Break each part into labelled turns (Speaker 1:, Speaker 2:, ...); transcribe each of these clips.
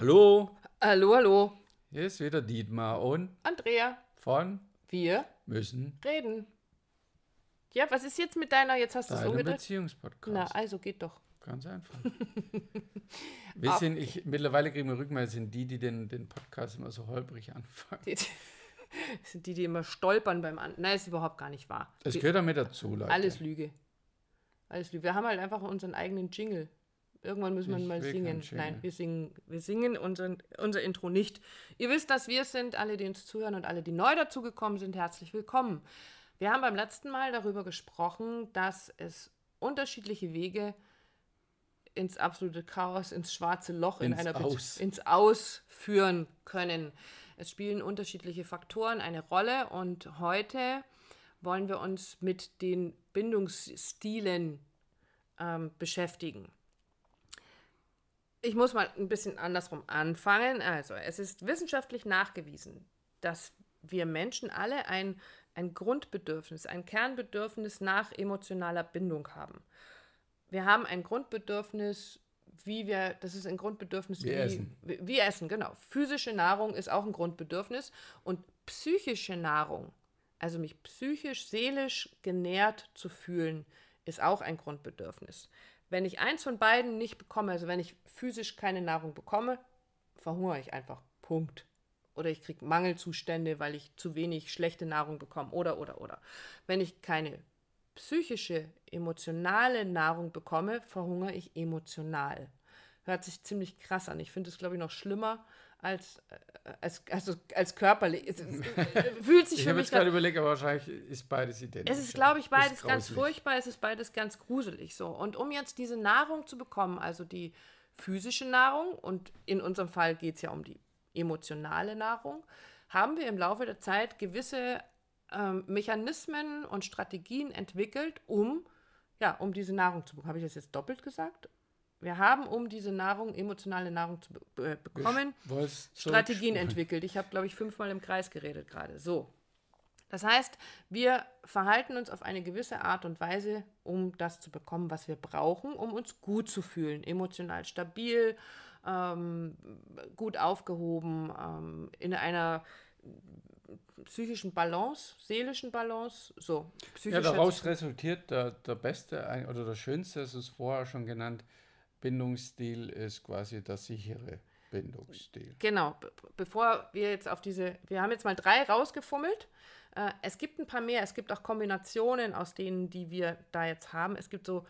Speaker 1: Hallo,
Speaker 2: Hallo, hallo.
Speaker 1: hier ist wieder Dietmar und
Speaker 2: Andrea,
Speaker 1: von
Speaker 2: wir
Speaker 1: müssen
Speaker 2: reden. Ja, was ist jetzt mit deiner, jetzt hast du es umgedreht?
Speaker 1: Beziehungspodcast.
Speaker 2: Na, also geht doch.
Speaker 1: Ganz einfach. Wir sind, ich, mittlerweile kriegen wir Rückmeldungen, sind die, die den, den Podcast immer so holprig anfangen.
Speaker 2: Die, das sind die, die immer stolpern beim An. Nein, ist überhaupt gar nicht wahr.
Speaker 1: Das
Speaker 2: Wir-
Speaker 1: gehört damit dazu, Leute.
Speaker 2: Alles Lüge. Alles Lüge. Wir haben halt einfach unseren eigenen Jingle. Irgendwann müssen wir
Speaker 1: Ich
Speaker 2: mal singen. Nein, wir singen, wir singen unseren, unser Intro nicht. Ihr wisst, dass wir es sind, alle, die uns zuhören und alle, die neu dazugekommen sind, herzlich willkommen. Wir haben beim letzten Mal darüber gesprochen, dass es unterschiedliche Wege ins absolute Chaos, ins schwarze Loch, in
Speaker 1: Ins
Speaker 2: einer Be-
Speaker 1: Aus.
Speaker 2: ins Aus führen können. Es spielen unterschiedliche Faktoren eine Rolle und heute wollen wir uns mit den Bindungsstilen ähm, beschäftigen. Ich muss mal ein bisschen andersrum anfangen. Also, es ist wissenschaftlich nachgewiesen, dass wir Menschen alle ein, ein Grundbedürfnis, ein Kernbedürfnis nach emotionaler Bindung haben. Wir haben ein Grundbedürfnis, wie wir, das ist ein Grundbedürfnis
Speaker 1: Wie
Speaker 2: wie,
Speaker 1: Essen.
Speaker 2: Wie, wie Essen, genau. Physische Nahrung ist auch ein Grundbedürfnis und psychische Nahrung, also mich psychisch, seelisch genährt zu fühlen, ist auch ein Grundbedürfnis. Wenn ich eins von beiden nicht bekomme, also wenn ich physisch keine Nahrung bekomme, verhungere ich einfach. Punkt. Oder ich kriege Mangelzustände, weil ich zu wenig schlechte Nahrung bekomme. Oder, oder, oder. Wenn ich keine psychische, emotionale Nahrung bekomme, verhungere ich emotional. Hört sich ziemlich krass an. Ich finde es, glaube ich, noch schlimmer als, äh, als, also, als körperlich. Es, es, fühlt sich
Speaker 1: Ich habe
Speaker 2: mich
Speaker 1: jetzt gerade überlegt, aber wahrscheinlich ist beides identisch.
Speaker 2: es ist, glaube ich, beides ganz furchtbar, es ist beides ganz gruselig so. Und um jetzt diese Nahrung zu bekommen, also die physische Nahrung, und in unserem Fall geht es ja um die emotionale Nahrung, haben wir im Laufe der Zeit gewisse ähm, Mechanismen und Strategien entwickelt, um, ja, um diese Nahrung zu bekommen. Habe ich das jetzt doppelt gesagt? Wir haben, um diese Nahrung, emotionale Nahrung zu be bekommen, Strategien entwickelt. Ich habe, glaube ich, fünfmal im Kreis geredet gerade. So. Das heißt, wir verhalten uns auf eine gewisse Art und Weise, um das zu bekommen, was wir brauchen, um uns gut zu fühlen, emotional stabil, ähm, gut aufgehoben, ähm, in einer psychischen Balance, seelischen Balance, so.
Speaker 1: Ja, daraus resultiert der, der beste oder der schönste, das ist vorher schon genannt, Bindungsstil ist quasi der sichere Bindungsstil.
Speaker 2: Genau, be bevor wir jetzt auf diese, wir haben jetzt mal drei rausgefummelt. Äh, es gibt ein paar mehr, es gibt auch Kombinationen aus denen, die wir da jetzt haben. Es gibt so,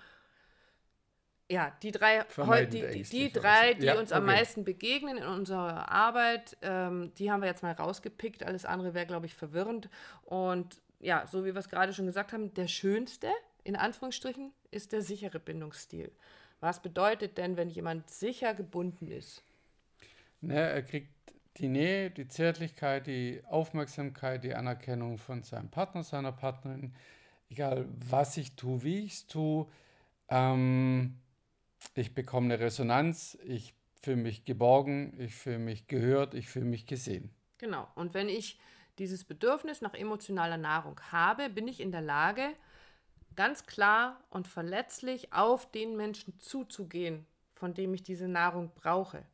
Speaker 2: ja, die drei, die, die, drei, die
Speaker 1: Ja,
Speaker 2: uns am
Speaker 1: okay.
Speaker 2: meisten begegnen in unserer Arbeit, ähm, die haben wir jetzt mal rausgepickt. Alles andere wäre, glaube ich, verwirrend. Und ja, so wie wir es gerade schon gesagt haben, der schönste, in Anführungsstrichen, ist der sichere Bindungsstil. Was bedeutet denn, wenn jemand sicher gebunden ist?
Speaker 1: Ne, er kriegt die Nähe, die Zärtlichkeit, die Aufmerksamkeit, die Anerkennung von seinem Partner, seiner Partnerin, egal was ich tue, wie ich es tue. Ähm, ich bekomme eine Resonanz, ich fühle mich geborgen, ich fühle mich gehört, ich fühle mich gesehen.
Speaker 2: Genau. Und wenn ich dieses Bedürfnis nach emotionaler Nahrung habe, bin ich in der Lage, ganz klar und verletzlich auf den Menschen zuzugehen, von dem ich diese Nahrung brauche.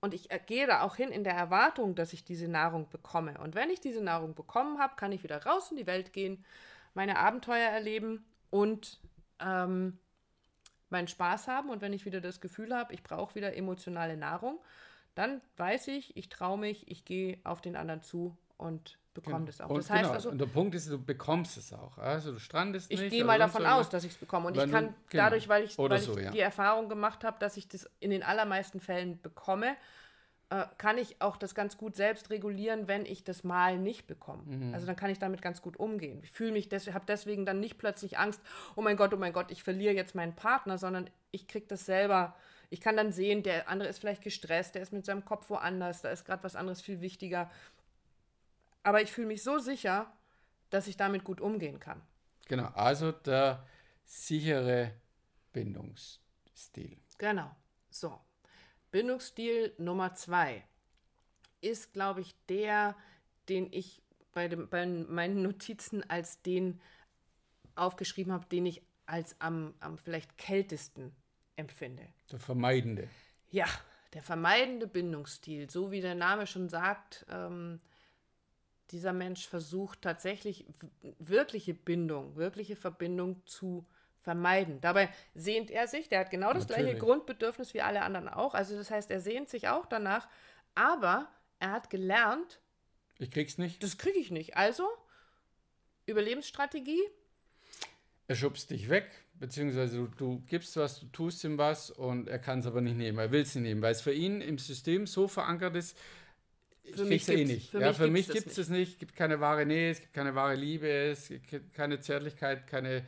Speaker 2: Und ich äh, gehe da auch hin in der Erwartung, dass ich diese Nahrung bekomme. Und wenn ich diese Nahrung bekommen habe, kann ich wieder raus in die Welt gehen, meine Abenteuer erleben und ähm, meinen Spaß haben. Und wenn ich wieder das Gefühl habe, ich brauche wieder emotionale Nahrung, dann weiß ich, ich traue mich, ich gehe auf den anderen zu und bekomme das auch.
Speaker 1: Und
Speaker 2: Das heißt
Speaker 1: genau,
Speaker 2: also,
Speaker 1: und der Punkt ist, du bekommst es auch. Also du strandest
Speaker 2: ich
Speaker 1: nicht.
Speaker 2: gehe
Speaker 1: oder
Speaker 2: mal davon
Speaker 1: irgendwas.
Speaker 2: aus, dass ich es bekomme. Und ich kann
Speaker 1: genau.
Speaker 2: dadurch, weil ich, weil
Speaker 1: so,
Speaker 2: ich
Speaker 1: ja.
Speaker 2: die Erfahrung gemacht habe, dass ich das in den allermeisten Fällen bekomme, äh, kann ich auch das ganz gut selbst regulieren, wenn ich das mal nicht bekomme.
Speaker 1: Mhm.
Speaker 2: Also dann kann ich damit ganz gut umgehen. Ich fühle mich, des, habe deswegen dann nicht plötzlich Angst, oh mein Gott, oh mein Gott, ich verliere jetzt meinen Partner, sondern ich kriege das selber. Ich kann dann sehen, der andere ist vielleicht gestresst, der ist mit seinem Kopf woanders, da ist gerade was anderes viel wichtiger. Aber ich fühle mich so sicher, dass ich damit gut umgehen kann.
Speaker 1: Genau, also der sichere Bindungsstil.
Speaker 2: Genau. So. Bindungsstil Nummer zwei ist, glaube ich, der, den ich bei, dem, bei meinen Notizen als den aufgeschrieben habe, den ich als am, am vielleicht kältesten empfinde.
Speaker 1: Der vermeidende.
Speaker 2: Ja, der vermeidende Bindungsstil, so wie der Name schon sagt, ähm, dieser Mensch versucht tatsächlich wirkliche Bindung, wirkliche Verbindung zu vermeiden. Dabei sehnt er sich, der hat genau das Natürlich. gleiche Grundbedürfnis wie alle anderen auch. Also das heißt, er sehnt sich auch danach, aber er hat gelernt,
Speaker 1: ich krieg's nicht.
Speaker 2: Das kriege ich nicht. Also Überlebensstrategie.
Speaker 1: Er schubst dich weg, beziehungsweise du, du gibst was, du tust ihm was und er kann es aber nicht nehmen, er will es nicht nehmen, weil es für ihn im System so verankert ist,
Speaker 2: für ich mich eh nicht.
Speaker 1: Für ja, mich für mich gibt es nicht. Es gibt keine wahre Nähe, es gibt keine wahre Liebe, es gibt keine Zärtlichkeit, keine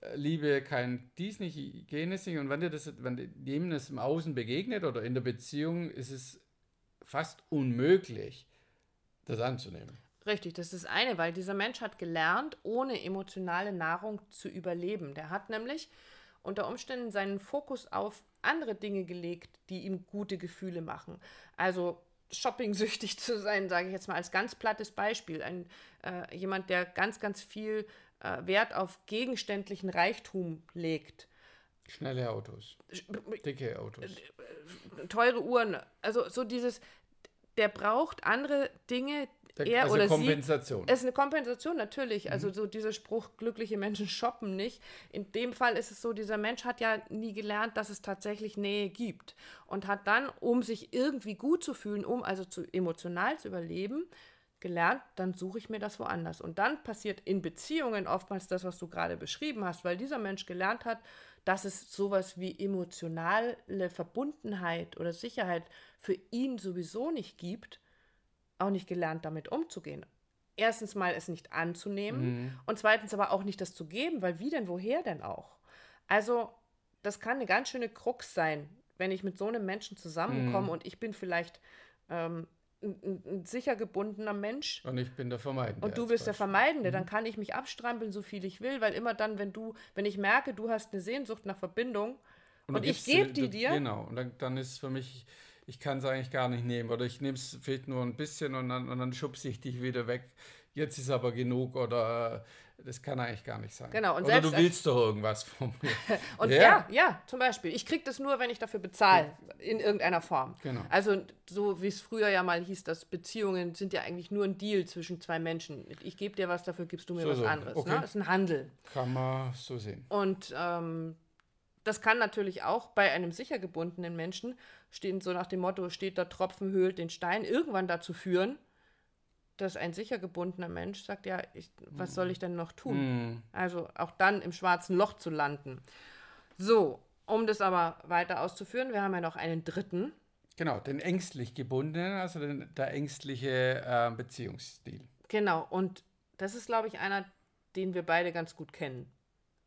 Speaker 1: äh, Liebe, kein dies nicht, jenes nicht. Und wenn dir das, wenn dem das im Außen begegnet oder in der Beziehung, ist es fast unmöglich, das anzunehmen.
Speaker 2: Richtig, das ist eine, weil dieser Mensch hat gelernt, ohne emotionale Nahrung zu überleben. Der hat nämlich unter Umständen seinen Fokus auf andere Dinge gelegt, die ihm gute Gefühle machen. Also shopping-süchtig zu sein, sage ich jetzt mal als ganz plattes Beispiel. Ein, äh, jemand, der ganz, ganz viel äh, Wert auf gegenständlichen Reichtum legt.
Speaker 1: Schnelle Autos, dicke Autos.
Speaker 2: Teure Uhren, also so dieses, der braucht andere Dinge, er also oder
Speaker 1: Kompensation.
Speaker 2: sie. Es ist eine Kompensation, natürlich. Mhm. Also so dieser Spruch, glückliche Menschen shoppen nicht. In dem Fall ist es so, dieser Mensch hat ja nie gelernt, dass es tatsächlich Nähe gibt. Und hat dann, um sich irgendwie gut zu fühlen, um also zu emotional zu überleben, gelernt, dann suche ich mir das woanders. Und dann passiert in Beziehungen oftmals das, was du gerade beschrieben hast, weil dieser Mensch gelernt hat, dass es sowas wie emotionale Verbundenheit oder Sicherheit für ihn sowieso nicht gibt auch nicht gelernt, damit umzugehen. Erstens mal es nicht anzunehmen mhm. und zweitens aber auch nicht das zu geben, weil wie denn, woher denn auch? Also, das kann eine ganz schöne Krux sein, wenn ich mit so einem Menschen zusammenkomme mhm. und ich bin vielleicht ähm, ein, ein, sicher gebundener Mensch.
Speaker 1: Und ich bin der Vermeidende.
Speaker 2: Und du bist der Vermeidende. Mhm. Dann kann ich mich abstrampeln, so viel ich will, weil immer dann, wenn du, wenn ich merke, du hast eine Sehnsucht nach Verbindung und, und ich gebe die dir.
Speaker 1: Genau, und dann, dann ist für mich ich kann es eigentlich gar nicht nehmen oder ich nehme es vielleicht nur ein bisschen und dann, und dann schubse ich dich wieder weg. Jetzt ist aber genug oder äh, das kann eigentlich gar nicht sein.
Speaker 2: Genau.
Speaker 1: Und oder du willst doch irgendwas von mir.
Speaker 2: und ja. ja, ja, zum Beispiel. Ich kriege das nur, wenn ich dafür bezahle, in irgendeiner Form.
Speaker 1: Genau.
Speaker 2: Also so wie es früher ja mal hieß, dass Beziehungen sind ja eigentlich nur ein Deal zwischen zwei Menschen. Ich gebe dir was, dafür gibst du mir so, was so. anderes. Okay. Ne? Das ist ein Handel.
Speaker 1: Kann man so sehen.
Speaker 2: Und ähm, das kann natürlich auch bei einem sicher gebundenen Menschen, stehen so nach dem Motto, steht der Tropfen höhlt den Stein, irgendwann dazu führen, dass ein sicher gebundener Mensch sagt, ja, ich, was soll ich denn noch tun? Mm. Also auch dann im schwarzen Loch zu landen. So, um das aber weiter auszuführen, wir haben ja noch einen dritten.
Speaker 1: Genau, den ängstlich gebundenen, also den, der ängstliche äh, Beziehungsstil.
Speaker 2: Genau, und das ist, glaube ich, einer, den wir beide ganz gut kennen.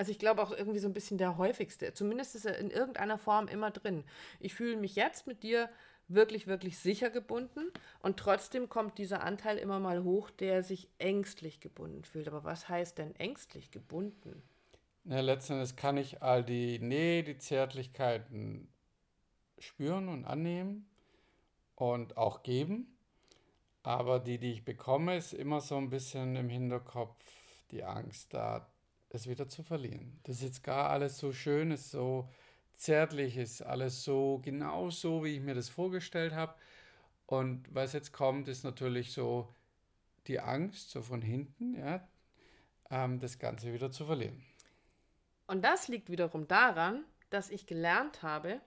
Speaker 2: Also ich glaube auch irgendwie so ein bisschen der häufigste. Zumindest ist er in irgendeiner Form immer drin. Ich fühle mich jetzt mit dir wirklich, wirklich sicher gebunden und trotzdem kommt dieser Anteil immer mal hoch, der sich ängstlich gebunden fühlt. Aber was heißt denn ängstlich gebunden?
Speaker 1: Ja, letztendlich kann ich all die Nähe, die Zärtlichkeiten spüren und annehmen und auch geben. Aber die, die ich bekomme, ist immer so ein bisschen im Hinterkopf die Angst da, es wieder zu verlieren. Das ist jetzt gar alles so schön, ist so zärtlich, ist alles so genau so, wie ich mir das vorgestellt habe. Und was jetzt kommt, ist natürlich so die Angst, so von hinten, ja, ähm, das Ganze wieder zu verlieren.
Speaker 2: Und das liegt wiederum daran, dass ich gelernt habe,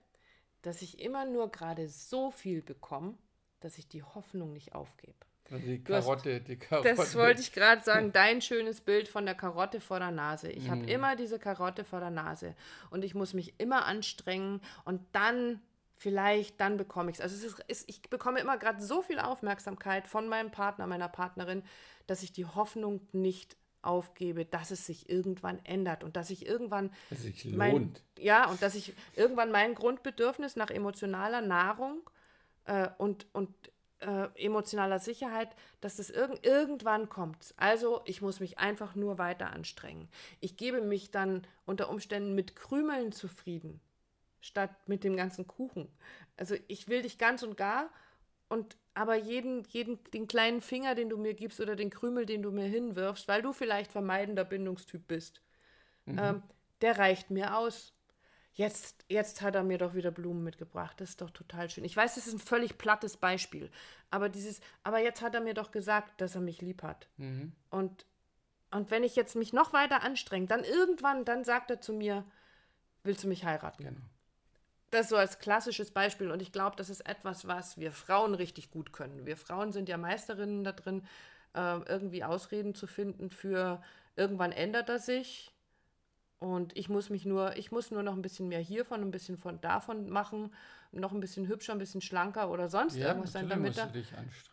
Speaker 2: dass ich immer nur gerade so viel bekomme, dass ich die Hoffnung nicht aufgebe.
Speaker 1: Also die Karotte, hast, die Karotte.
Speaker 2: Das wollte ich gerade sagen, dein schönes Bild von der Karotte vor der Nase. Ich mm. habe immer diese Karotte vor der Nase und ich muss mich immer anstrengen und dann vielleicht, dann bekomme ich es. Also es ist, ist, ich bekomme immer gerade so viel Aufmerksamkeit von meinem Partner, meiner Partnerin, dass ich die Hoffnung nicht aufgebe, dass es sich irgendwann ändert und dass ich irgendwann
Speaker 1: dass sich
Speaker 2: mein, ja und dass ich irgendwann mein Grundbedürfnis nach emotionaler Nahrung äh, und und äh, emotionaler Sicherheit, dass es irg irgendwann kommt. Also ich muss mich einfach nur weiter anstrengen. Ich gebe mich dann unter Umständen mit Krümeln zufrieden, statt mit dem ganzen Kuchen. Also ich will dich ganz und gar und aber jeden, jeden, den kleinen Finger, den du mir gibst oder den Krümel, den du mir hinwirfst, weil du vielleicht vermeidender Bindungstyp bist, mhm. ähm, der reicht mir aus. Jetzt, jetzt hat er mir doch wieder Blumen mitgebracht. Das ist doch total schön. Ich weiß, das ist ein völlig plattes Beispiel. Aber dieses, aber jetzt hat er mir doch gesagt, dass er mich lieb hat.
Speaker 1: Mhm.
Speaker 2: Und, und wenn ich jetzt mich noch weiter anstrenge, dann irgendwann, dann sagt er zu mir, willst du mich heiraten?
Speaker 1: Genau.
Speaker 2: Das so als klassisches Beispiel. Und ich glaube, das ist etwas, was wir Frauen richtig gut können. Wir Frauen sind ja Meisterinnen da drin, äh, irgendwie Ausreden zu finden für irgendwann ändert er sich. Und ich muss mich nur, ich muss nur noch ein bisschen mehr hiervon, ein bisschen von davon machen, noch ein bisschen hübscher, ein bisschen schlanker oder sonst
Speaker 1: Ja,
Speaker 2: irgendwas sein, damit er,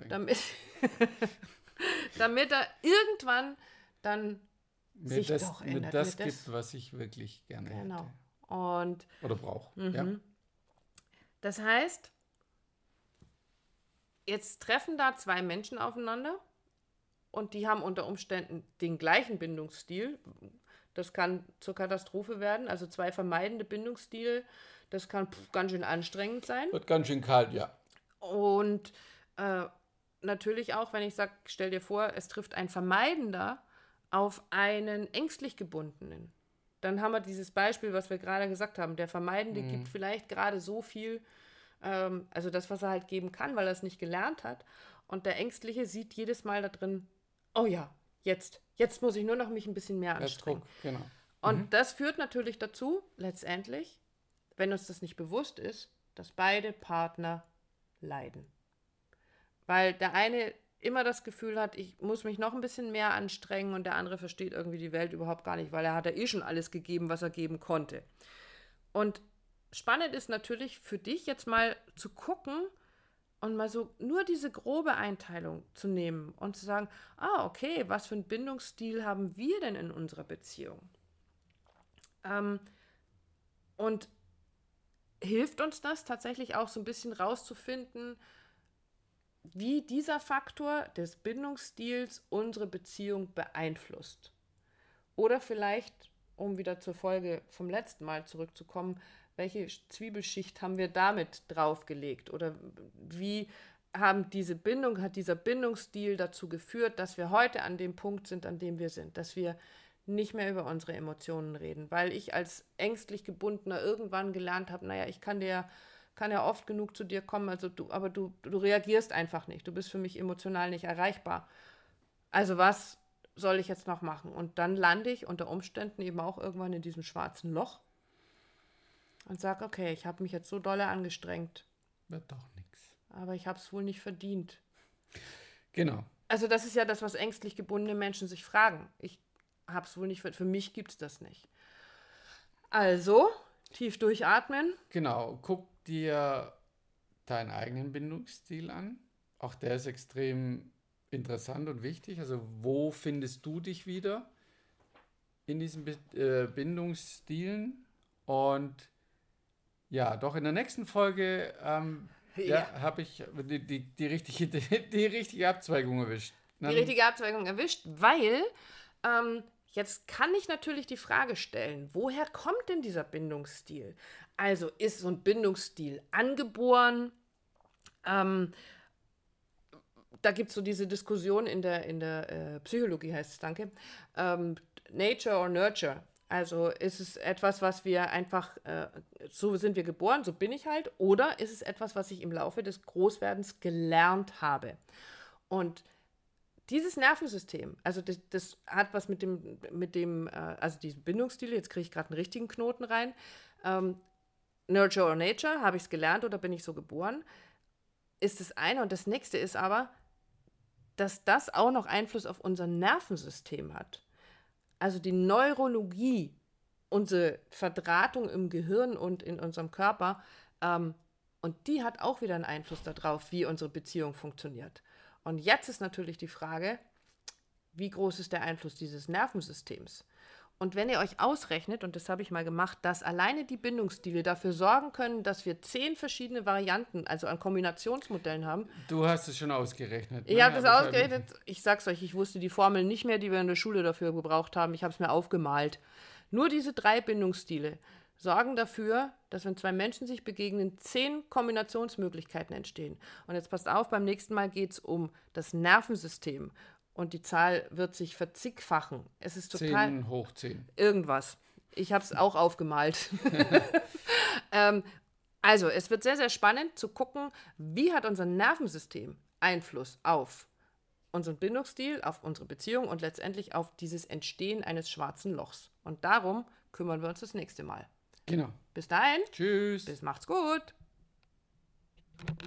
Speaker 2: damit, damit er irgendwann dann
Speaker 1: mir
Speaker 2: sich
Speaker 1: das,
Speaker 2: doch
Speaker 1: mir
Speaker 2: ändert.
Speaker 1: das
Speaker 2: mir
Speaker 1: gibt, was ich wirklich gerne
Speaker 2: Genau.
Speaker 1: hätte.
Speaker 2: Und
Speaker 1: Oder brauche. Ja.
Speaker 2: Mhm. Das heißt, jetzt treffen da zwei Menschen aufeinander und die haben unter Umständen den gleichen Bindungsstil. Das kann zur Katastrophe werden, also zwei vermeidende Bindungsstile. Das kann pff, ganz schön anstrengend sein.
Speaker 1: Wird ganz schön kalt, ja.
Speaker 2: Und äh, natürlich auch, wenn ich sage, stell dir vor, es trifft ein Vermeidender auf einen ängstlich gebundenen. Dann haben wir dieses Beispiel, was wir gerade gesagt haben. Der Vermeidende gibt vielleicht gerade so viel, ähm, also das, was er halt geben kann, weil er es nicht gelernt hat. Und der Ängstliche sieht jedes Mal da drin, oh ja, jetzt, jetzt muss ich nur noch mich ein bisschen mehr anstrengen.
Speaker 1: guck, genau.
Speaker 2: Und das führt natürlich dazu, letztendlich, wenn uns das nicht bewusst ist, dass beide Partner leiden. Weil der eine immer das Gefühl hat, ich muss mich noch ein bisschen mehr anstrengen und der andere versteht irgendwie die Welt überhaupt gar nicht, weil er hat ja eh schon alles gegeben, was er geben konnte. Und spannend ist natürlich für dich jetzt mal zu gucken und mal so nur diese grobe Einteilung zu nehmen und zu sagen, ah, okay, was für einen Bindungsstil haben wir denn in unserer Beziehung? Ähm, und hilft uns das tatsächlich auch so ein bisschen rauszufinden, wie dieser Faktor des Bindungsstils unsere Beziehung beeinflusst. Oder vielleicht, um wieder zur Folge vom letzten Mal zurückzukommen, welche Zwiebelschicht haben wir damit draufgelegt? Oder wie haben diese Bindung, hat dieser Bindungsstil dazu geführt, dass wir heute an dem Punkt sind, an dem wir sind, dass wir nicht mehr über unsere Emotionen reden, weil ich als ängstlich gebundener irgendwann gelernt habe, naja, ich kann dir kann ja oft genug zu dir kommen, also du, aber du, du reagierst einfach nicht, du bist für mich emotional nicht erreichbar. Also was soll ich jetzt noch machen? Und dann lande ich unter Umständen eben auch irgendwann in diesem schwarzen Loch und sage, okay, ich habe mich jetzt so dolle angestrengt,
Speaker 1: Wird doch nichts.
Speaker 2: aber ich habe es wohl nicht verdient.
Speaker 1: Genau.
Speaker 2: Also das ist ja das, was ängstlich gebundene Menschen sich fragen. Ich habe es wohl nicht, ver- für mich gibt es das nicht. Also, tief durchatmen.
Speaker 1: Genau. Guck dir deinen eigenen Bindungsstil an. Auch der ist extrem interessant und wichtig. Also, wo findest du dich wieder in diesen äh, Bindungsstilen? Und ja, doch in der nächsten Folge ähm, ja.
Speaker 2: Ja.
Speaker 1: habe ich die, die, die, richtige, die, die richtige Abzweigung erwischt.
Speaker 2: die richtige Abzweigung erwischt, weil ähm, jetzt kann ich natürlich die Frage stellen, woher kommt denn dieser Bindungsstil? Also ist so ein Bindungsstil angeboren? Ähm, da gibt es so diese Diskussion in der, in der äh, Psychologie, heißt es, danke. Ähm, Nature or Nurture. Also ist es etwas, was wir einfach, äh, so sind wir geboren, so bin ich halt, oder ist es etwas, was ich im Laufe des Großwerdens gelernt habe? Und dieses Nervensystem, also das, das hat was mit dem, mit dem, äh, also diesen Bindungsstil, jetzt kriege ich gerade einen richtigen Knoten rein. Ähm, Nurture or Nature, habe ich es gelernt oder bin ich so geboren? Ist das eine. Und das nächste ist aber, dass das auch noch Einfluss auf unser Nervensystem hat. Also die Neurologie, unsere Verdrahtung im Gehirn und in unserem Körper, ähm, und die hat auch wieder einen Einfluss darauf, wie unsere Beziehung funktioniert. Und jetzt ist natürlich die Frage, wie groß ist der Einfluss dieses Nervensystems? Und wenn ihr euch ausrechnet, und das habe ich mal gemacht, dass alleine die Bindungsstile dafür sorgen können, dass wir zehn verschiedene Varianten, also an Kombinationsmodellen haben.
Speaker 1: Du hast es schon ausgerechnet.
Speaker 2: Ich
Speaker 1: ne?
Speaker 2: habe das
Speaker 1: Aber ich
Speaker 2: ausgerechnet. Ich sag's euch, ich wusste die Formel nicht mehr, die wir in der Schule dafür gebraucht haben. Ich habe es mir aufgemalt. Nur diese drei Bindungsstile sorgen dafür, dass wenn zwei Menschen sich begegnen, zehn Kombinationsmöglichkeiten entstehen. Und jetzt passt auf, beim nächsten Mal geht es um das Nervensystem. Und die Zahl wird sich verzigfachen. Es ist total
Speaker 1: 10 hoch 10.
Speaker 2: irgendwas. Ich habe es auch aufgemalt. ähm, also, es wird sehr, sehr spannend zu gucken, wie hat unser Nervensystem Einfluss auf unseren Bindungsstil, auf unsere Beziehung und letztendlich auf dieses Entstehen eines schwarzen Lochs. Und darum kümmern wir uns das nächste Mal.
Speaker 1: Genau.
Speaker 2: Bis dahin.
Speaker 1: Tschüss.
Speaker 2: Bis macht's gut.